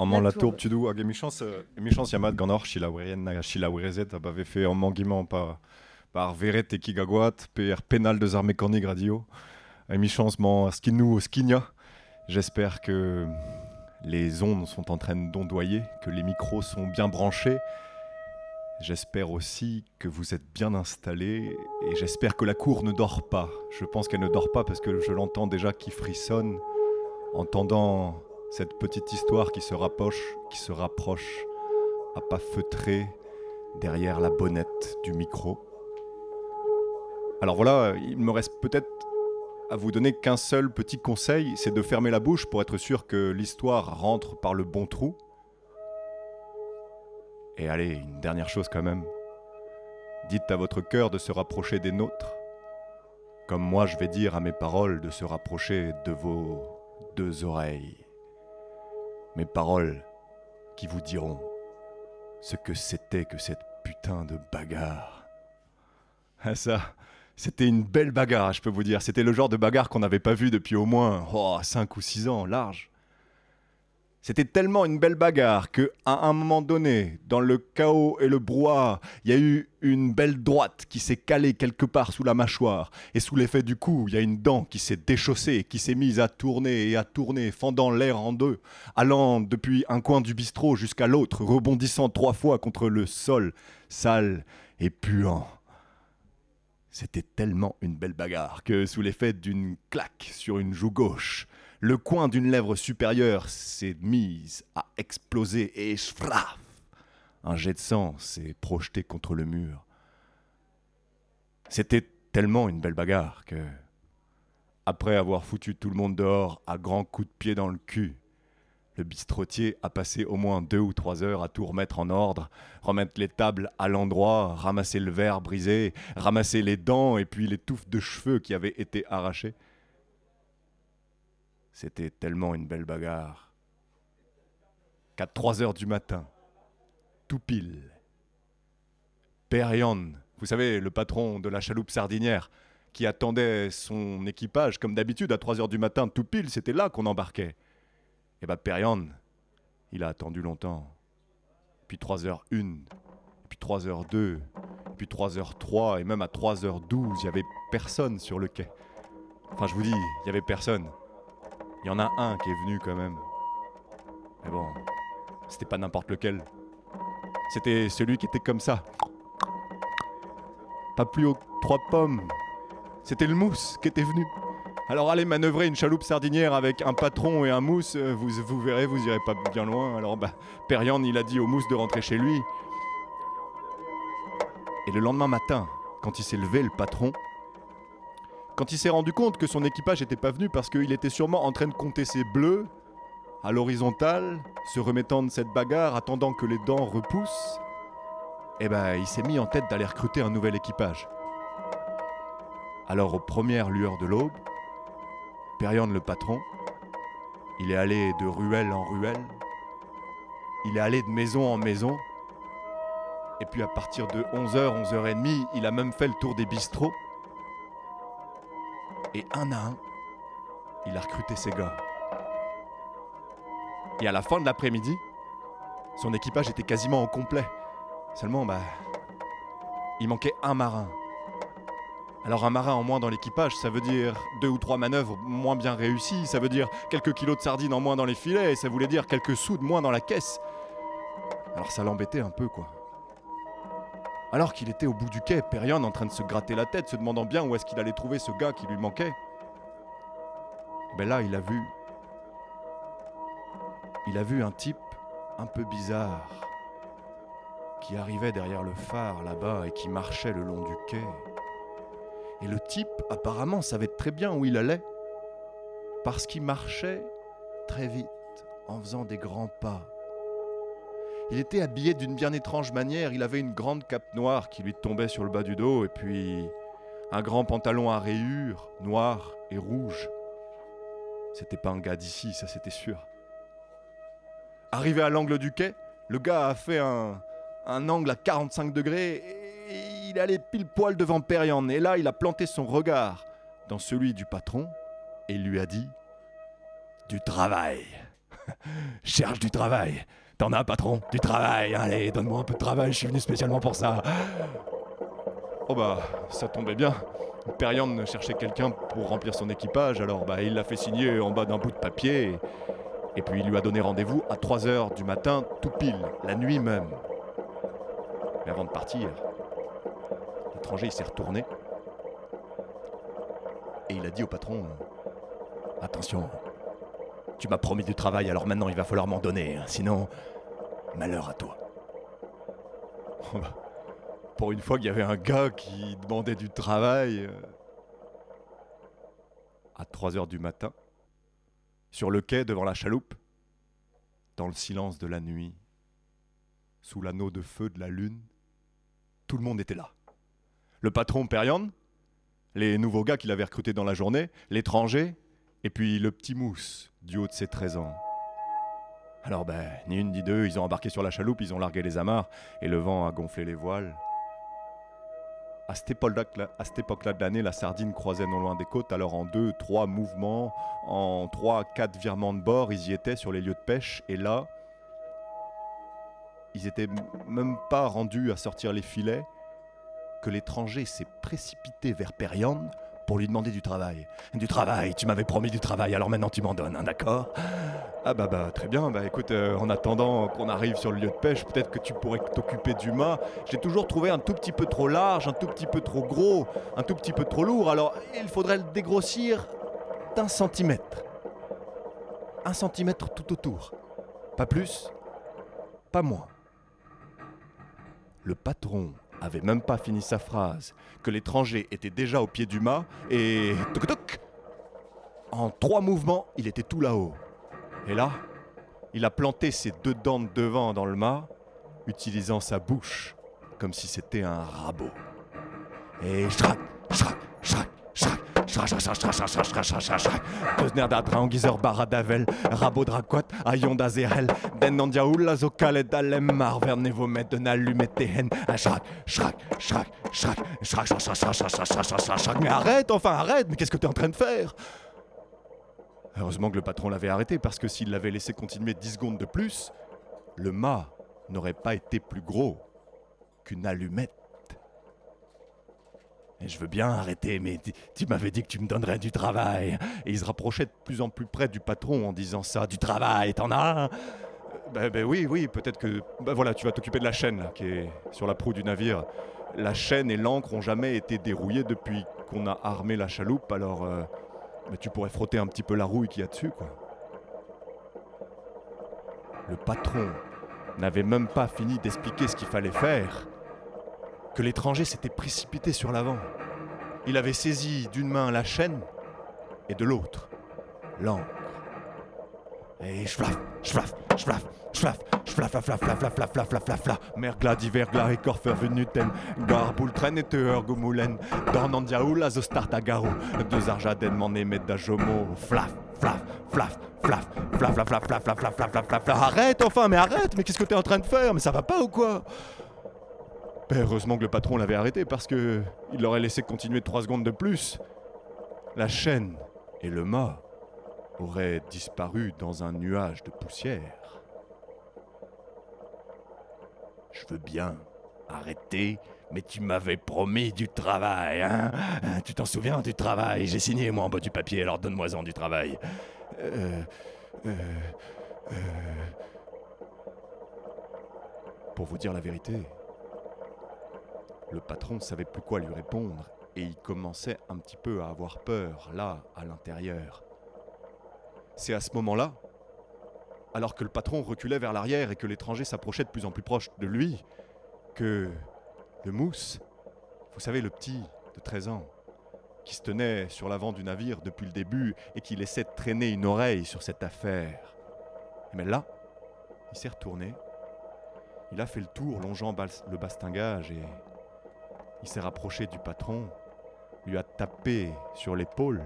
Amman la tourbe tu hag emichans, emichans yamad gant or chilaourien na chilaourezet a bave fait en manguiment pas par veret e kigagoat per penal de armées cornig radio. Emichans man skinou skinia. J'espère que les ondes sont en train d'ondoyer, que les micros sont bien branchés. J'espère aussi que vous êtes bien installés et j'espère que la cour ne dort pas. Je pense qu'elle ne dort pas parce que je l'entends déjà qui frissonne, entendant cette petite histoire qui se rapproche, qui se rapproche à pas feutré derrière la bonnette du micro. Alors voilà, il me reste peut-être à vous donner qu'un seul petit conseil, c'est de fermer la bouche pour être sûr que l'histoire rentre par le bon trou. Et allez, une dernière chose quand même. Dites à votre cœur de se rapprocher des nôtres, comme moi je vais dire à mes paroles de se rapprocher de vos deux oreilles. Mes paroles qui vous diront ce que c'était que cette putain de bagarre. Ah ça, c'était une belle bagarre, je peux vous dire. C'était le genre de bagarre qu'on n'avait pas vu depuis au moins 5 ou 6 ans, large. C'était tellement une belle bagarre que, à un moment donné, dans le chaos et le brouhaha, il y a eu une belle droite qui s'est calée quelque part sous la mâchoire. Et sous l'effet du coup, il y a une dent qui s'est déchaussée, qui s'est mise à tourner et à tourner, fendant l'air en deux, allant depuis un coin du bistrot jusqu'à l'autre, rebondissant trois fois contre le sol, sale et puant. C'était tellement une belle bagarre que, sous l'effet d'une claque sur une joue gauche, le coin d'une lèvre supérieure s'est mise à exploser et schfraf Un jet de sang s'est projeté contre le mur. C'était tellement une belle bagarre que, après avoir foutu tout le monde dehors à grands coups de pied dans le cul, le bistrotier a passé au moins deux ou trois heures à tout remettre en ordre, remettre les tables à l'endroit, ramasser le verre brisé, ramasser les dents et puis les touffes de cheveux qui avaient été arrachées. C'était tellement une belle bagarre qu'à trois heures du matin, tout pile, Père vous savez, le patron de la chaloupe sardinière, qui attendait son équipage, comme d'habitude, à 3 heures du matin, tout pile, c'était là qu'on embarquait. Et bah Perian, il a attendu longtemps. Puis 3h01, puis 3h02, puis 3h03, et même à 3h12, il n'y avait personne sur le quai. Enfin, je vous dis, il n'y avait personne. Il y en a un qui est venu quand même. Mais bon, c'était pas n'importe lequel. C'était celui qui était comme ça. Pas plus haut que trois pommes. C'était le mousse qui était venu. Alors allez manœuvrer une chaloupe sardinière avec un patron et un mousse, vous, vous verrez, vous irez pas bien loin. Alors bah, Perian, il a dit au mousse de rentrer chez lui. Et le lendemain matin, quand il s'est levé, le patron, quand il s'est rendu compte que son équipage n'était pas venu parce qu'il était sûrement en train de compter ses bleus, à l'horizontale, se remettant de cette bagarre, attendant que les dents repoussent, eh ben, il s'est mis en tête d'aller recruter un nouvel équipage. Alors, aux premières lueurs de l'aube, Perian le patron, il est allé de ruelle en ruelle, il est allé de maison en maison, et puis à partir de 11h, 11h30, il a même fait le tour des bistrots. Et un à un, il a recruté ses gars. Et à la fin de l'après-midi, son équipage était quasiment au complet. Seulement, bah, il manquait un marin. Alors un marin en moins dans l'équipage, ça veut dire deux ou trois manœuvres moins bien réussies, ça veut dire quelques kilos de sardines en moins dans les filets, et ça voulait dire quelques sous de moins dans la caisse. Alors ça l'embêtait un peu, quoi. Alors qu'il était au bout du quai, Perion en train de se gratter la tête, se demandant bien où est-ce qu'il allait trouver ce gars qui lui manquait. Ben là, il a vu. Il a vu un type un peu bizarre qui arrivait derrière le phare là-bas et qui marchait le long du quai. Et le type, apparemment, savait très bien où il allait, parce qu'il marchait très vite, en faisant des grands pas. Il était habillé d'une bien étrange manière, il avait une grande cape noire qui lui tombait sur le bas du dos, et puis un grand pantalon à rayures, noir et rouge. C'était pas un gars d'ici, ça c'était sûr. Arrivé à l'angle du quai, le gars a fait un, angle à 45 degrés il allait pile poil devant Perian, et là il a planté son regard dans celui du patron et lui a dit Du travail Cherche du travail. T'en as, patron Du travail. Allez, donne-moi un peu de travail, je suis venu spécialement pour ça. Oh bah, ça tombait bien. Periand cherchait quelqu'un pour remplir son équipage, alors bah, il l'a fait signer en bas d'un bout de papier. Et, puis il lui a donné rendez-vous à 3h du matin, tout pile, la nuit même. Mais avant de partir, l'étranger il s'est retourné. Et il a dit au patron Attention, tu m'as promis du travail, alors maintenant il va falloir m'en donner, hein. sinon, malheur à toi. Pour une fois qu'il y avait un gars qui demandait du travail euh, à 3 heures du matin, sur le quai devant la chaloupe, dans le silence de la nuit, sous l'anneau de feu de la lune, tout le monde était là. Le patron Perian, les nouveaux gars qu'il avait recrutés dans la journée, l'étranger, et puis le petit mousse du haut de ses 13 ans. Alors ben, ni une ni deux, ils ont embarqué sur la chaloupe, ils ont largué les amarres, et le vent a gonflé les voiles. À cette époque-là de l'année, la sardine croisait non loin des côtes, alors en deux, trois mouvements, en trois, quatre virements de bord, ils y étaient sur les lieux de pêche, et là, ils étaient même pas rendus à sortir les filets, que l'étranger s'est précipité vers Periande pour lui demander du travail. Du travail, tu m'avais promis du travail, alors maintenant tu m'en donnes, d'accord? Ah bah bah très bien, bah écoute, euh, en attendant qu'on arrive sur le lieu de pêche, peut-être que tu pourrais t'occuper du mât. J'ai toujours trouvé un tout petit peu trop large, un tout petit peu trop gros, un tout petit peu trop lourd, alors il faudrait le dégrossir d'un centimètre. Un centimètre tout autour. Pas plus, pas moins. Le patron avait même pas fini sa phrase, que l'étranger était déjà au pied du mât, et... Toc toc En trois mouvements, il était tout là-haut. Et là, il a planté ses deux dents de devant dans le mât, utilisant sa bouche comme si c'était un rabot. Et schrac, schrac, schrac, schrac, Mais arrête, enfin arrête, mais qu'est-ce que t'es en train de faire? Heureusement que le patron l'avait arrêté, parce que s'il l'avait laissé continuer 10 secondes de plus, le mât n'aurait pas été plus gros qu'une allumette. Je veux bien arrêter, mais tu, m'avais dit que tu me donnerais du travail. Et il se rapprochait de plus en plus près du patron en disant ça. Du travail, t'en as un? Ben, ben, oui, oui, peut-être que... Ben voilà, tu vas t'occuper de la chaîne là, qui est sur la proue du navire. La chaîne et l'ancre ont jamais été dérouillées depuis qu'on a armé la chaloupe, alors euh, ben, tu pourrais frotter un petit peu la rouille qu'il y a dessus, quoi. Le patron n'avait même pas fini d'expliquer ce qu'il fallait faire que l'étranger s'était précipité sur l'avant. Il avait saisi d'une main la chaîne et de l'autre l'encre. Et schlaf, schlaf, schlaf, schlaf, schlaf, flaf, flaf, flaf, flaf, flaf, flaf, flaf, flaf, mergla divergla et corfer venuten, garbultren etteur gomoulen, dornandiaoul azostartagaro, deux arjaden m'en émet d'ajomo, flaf, flaf, flaf, flaf, flaf, flaf, flaf, flaf, flaf, flaf, flaf, flaf, flaf, arrête enfin, mais arrête, mais qu'est-ce que t'es en train de faire Mais ça va pas ou quoi heureusement que le patron l'avait arrêté parce que il l'aurait laissé continuer trois secondes de plus. La chaîne et le mât auraient disparu dans un nuage de poussière. Je veux bien arrêter, mais tu m'avais promis du travail, hein Tu t'en souviens du travail? J'ai signé moi en bas du papier, alors donne-moi-en du travail. Euh, euh, euh. Pour vous dire la vérité, le patron ne savait plus quoi lui répondre et il commençait un petit peu à avoir peur, là, à l'intérieur. C'est à ce moment-là, alors que le patron reculait vers l'arrière et que l'étranger s'approchait de plus en plus proche de lui, que le mousse, vous savez, le petit de 13 ans, qui se tenait sur l'avant du navire depuis le début et qui laissait traîner une oreille sur cette affaire. Mais là, il s'est retourné, il a fait le tour longeant le bastingage et il s'est rapproché du patron, lui a tapé sur l'épaule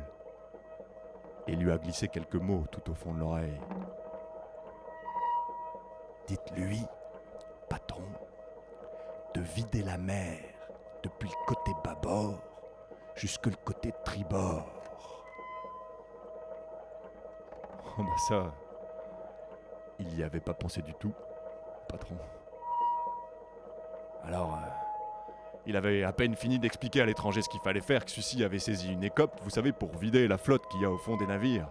et lui a glissé quelques mots tout au fond de l'oreille. Dites-lui, patron, de vider la mer depuis le côté bâbord jusque le côté tribord. Oh bah ça, il n'y avait pas pensé du tout, patron. Alors, euh, il avait à peine fini d'expliquer à l'étranger ce qu'il fallait faire que celui-ci avait saisi une écope, vous savez, pour vider la flotte qu'il y a au fond des navires.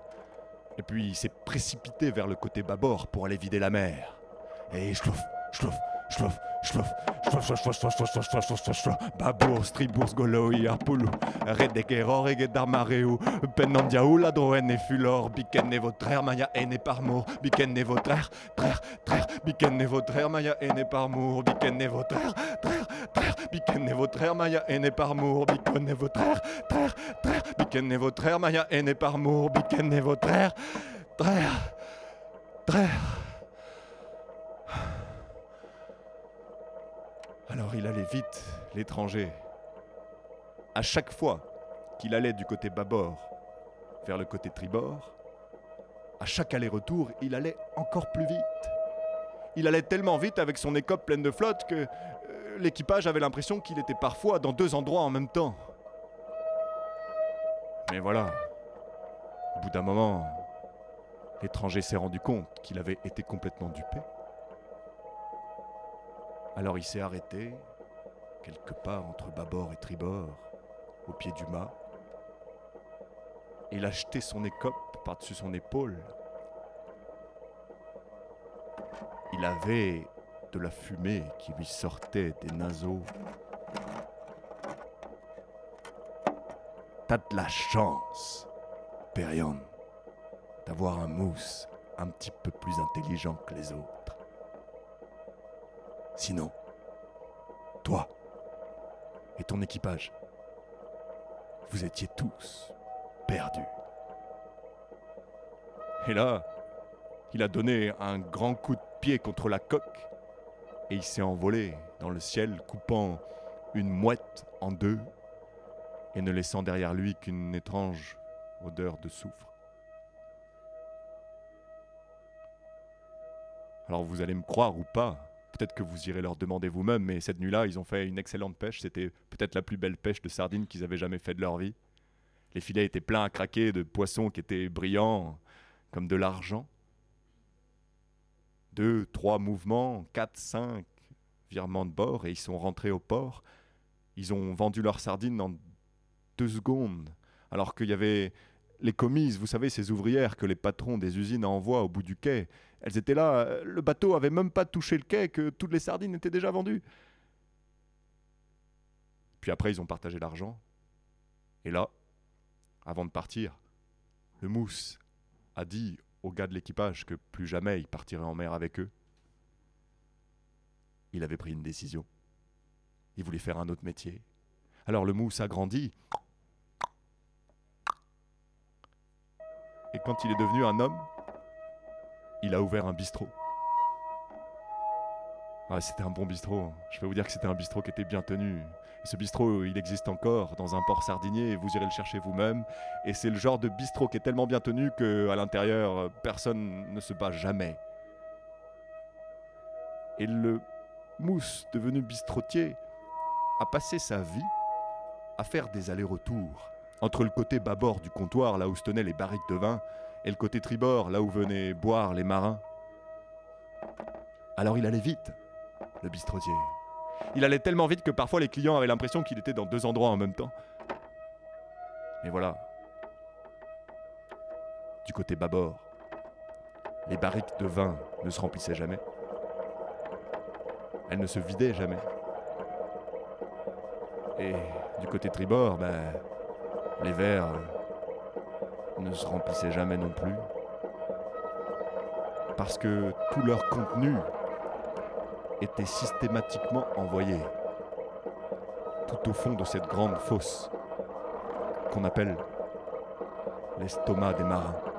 Et puis il s'est précipité vers le côté bâbord pour aller vider la mer. Et schlouf, schlouf, schlouf, schlouf, schlouf, schlouf, schlouf, schlouf, schlouf, schlouf, schlouf, schlouf, babur, striburs, goloi, arpulu, redekero, regedarmareu, penandiaou, la droen et fulor, biken ne votre maya ene parmour, biken ne votre trère, trère, biken ne votre maya ene parmour, biken ne votre trère, trère, biken ne votre maya ene parmour, biken ne votre trère, trère, biken ne votre maya ene parmour, biken ne votre trère, trère. Alors il allait vite, l'étranger. À chaque fois qu'il allait du côté bâbord vers le côté tribord, à chaque aller-retour, il allait encore plus vite. Il allait tellement vite avec son écope pleine de flotte que l'équipage avait l'impression qu'il était parfois dans deux endroits en même temps. Mais voilà, au bout d'un moment, l'étranger s'est rendu compte qu'il avait été complètement dupé. Alors il s'est arrêté, quelque part entre bâbord et tribord, au pied du mât. Il a jeté son écope par-dessus son épaule. Il avait de la fumée qui lui sortait des naseaux. T'as de la chance, Perion, d'avoir un mousse un petit peu plus intelligent que les autres. Sinon, toi et ton équipage, vous étiez tous perdus. Et là, il a donné un grand coup de pied contre la coque et il s'est envolé dans le ciel, coupant une mouette en deux et ne laissant derrière lui qu'une étrange odeur de soufre. Alors vous allez me croire ou pas, Peut-être que vous irez leur demander vous-même, mais cette nuit-là, ils ont fait une excellente pêche. C'était peut-être la plus belle pêche de sardines qu'ils avaient jamais fait de leur vie. Les filets étaient pleins à craquer de poissons qui étaient brillants comme de l'argent. Deux, trois mouvements, quatre, cinq virements de bord, et ils sont rentrés au port. Ils ont vendu leurs sardines en deux secondes, alors qu'il y avait les commises, vous savez, ces ouvrières que les patrons des usines envoient au bout du quai. Elles étaient là, le bateau avait même pas touché le quai que toutes les sardines étaient déjà vendues. Puis après, ils ont partagé l'argent. Et là, avant de partir, le mousse a dit aux gars de l'équipage que plus jamais il partirait en mer avec eux. Il avait pris une décision. Il voulait faire un autre métier. Alors le mousse a grandi Et quand il est devenu un homme, il a ouvert un bistrot. Ah, c'était un bon bistrot. Hein. Je peux vous dire que c'était un bistrot qui était bien tenu. Et ce bistrot, il existe encore dans un port sardinier vous irez le chercher vous-même. Et c'est le genre de bistrot qui est tellement bien tenu que à l'intérieur, personne ne se bat jamais. Et le mousse devenu bistrotier a passé sa vie à faire des allers-retours entre le côté bâbord du comptoir, là où se tenaient les barriques de vin, et le côté tribord, là où venaient boire les marins. Alors il allait vite, le bistrotier. Il allait tellement vite que parfois les clients avaient l'impression qu'il était dans deux endroits en même temps. Mais voilà. Du côté bâbord, les barriques de vin ne se remplissaient jamais. Elles ne se vidaient jamais. Et du côté tribord, ben, les verres ne se remplissaient jamais non plus. Parce que tout leur contenu était systématiquement envoyé tout au fond de cette grande fosse qu'on appelle l'estomac des marins.